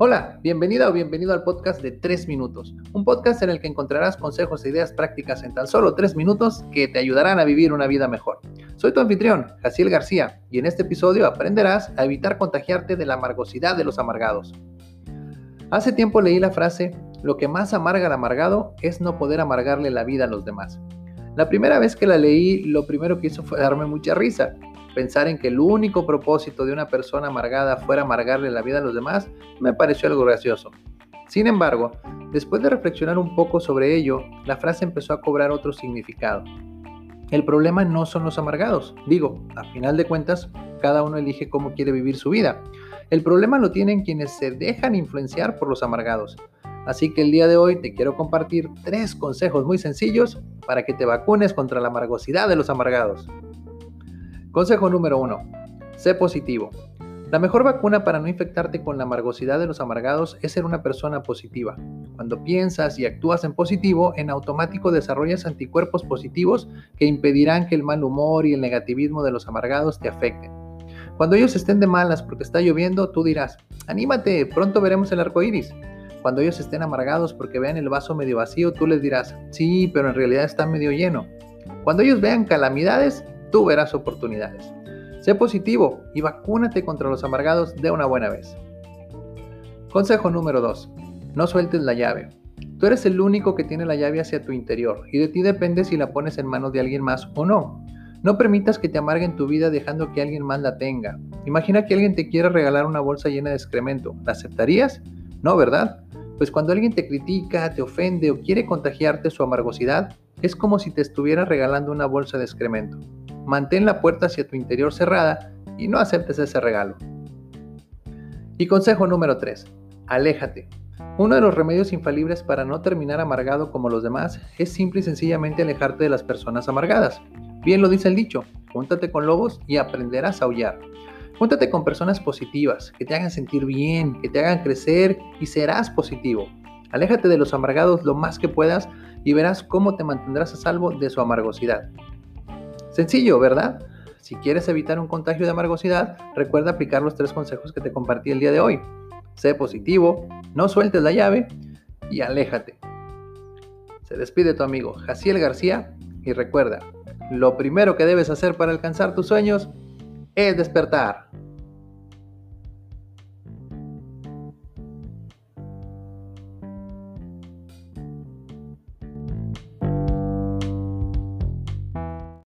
Hola, bienvenida o bienvenido al podcast de 3 minutos, un podcast en el que encontrarás consejos e ideas prácticas en tan solo 3 minutos que te ayudarán a vivir una vida mejor. Soy tu anfitrión, Jaciel García, y en este episodio aprenderás a evitar contagiarte de la amargosidad de los amargados. Hace tiempo leí la frase, lo que más amarga al amargado es no poder amargarle la vida a los demás. La primera vez que la leí, lo primero que hizo fue darme mucha risa, Pensar en que el único propósito de una persona amargada fuera amargarle la vida a los demás me pareció algo gracioso. Sin embargo, después de reflexionar un poco sobre ello, la frase empezó a cobrar otro significado. El problema no son los amargados. Digo, a final de cuentas, cada uno elige cómo quiere vivir su vida. El problema lo tienen quienes se dejan influenciar por los amargados. Así que el día de hoy te quiero compartir tres consejos muy sencillos para que te vacunes contra la amargosidad de los amargados. Consejo número 1. Sé positivo. La mejor vacuna para no infectarte con la amargosidad de los amargados es ser una persona positiva. Cuando piensas y actúas en positivo, en automático desarrollas anticuerpos positivos que impedirán que el mal humor y el negativismo de los amargados te afecten. Cuando ellos estén de malas porque está lloviendo, tú dirás, anímate, pronto veremos el arco iris. Cuando ellos estén amargados porque vean el vaso medio vacío, tú les dirás, sí, pero en realidad está medio lleno. Cuando ellos vean calamidades, tú verás oportunidades. Sé positivo y vacúnate contra los amargados de una buena vez. Consejo número 2. No sueltes la llave. Tú eres el único que tiene la llave hacia tu interior y de ti depende si la pones en manos de alguien más o no. No permitas que te amarguen tu vida dejando que alguien más la tenga. Imagina que alguien te quiere regalar una bolsa llena de excremento. ¿La aceptarías? No, ¿verdad? Pues cuando alguien te critica, te ofende o quiere contagiarte su amargosidad, es como si te estuviera regalando una bolsa de excremento mantén la puerta hacia tu interior cerrada y no aceptes ese regalo. Y consejo número 3. Aléjate. Uno de los remedios infalibles para no terminar amargado como los demás es simple y sencillamente alejarte de las personas amargadas. Bien lo dice el dicho, júntate con lobos y aprenderás a aullar. Júntate con personas positivas, que te hagan sentir bien, que te hagan crecer y serás positivo. Aléjate de los amargados lo más que puedas y verás cómo te mantendrás a salvo de su amargosidad. Sencillo, ¿verdad? Si quieres evitar un contagio de amargosidad, recuerda aplicar los tres consejos que te compartí el día de hoy. Sé positivo, no sueltes la llave y aléjate. Se despide tu amigo Jaciel García y recuerda, lo primero que debes hacer para alcanzar tus sueños es despertar.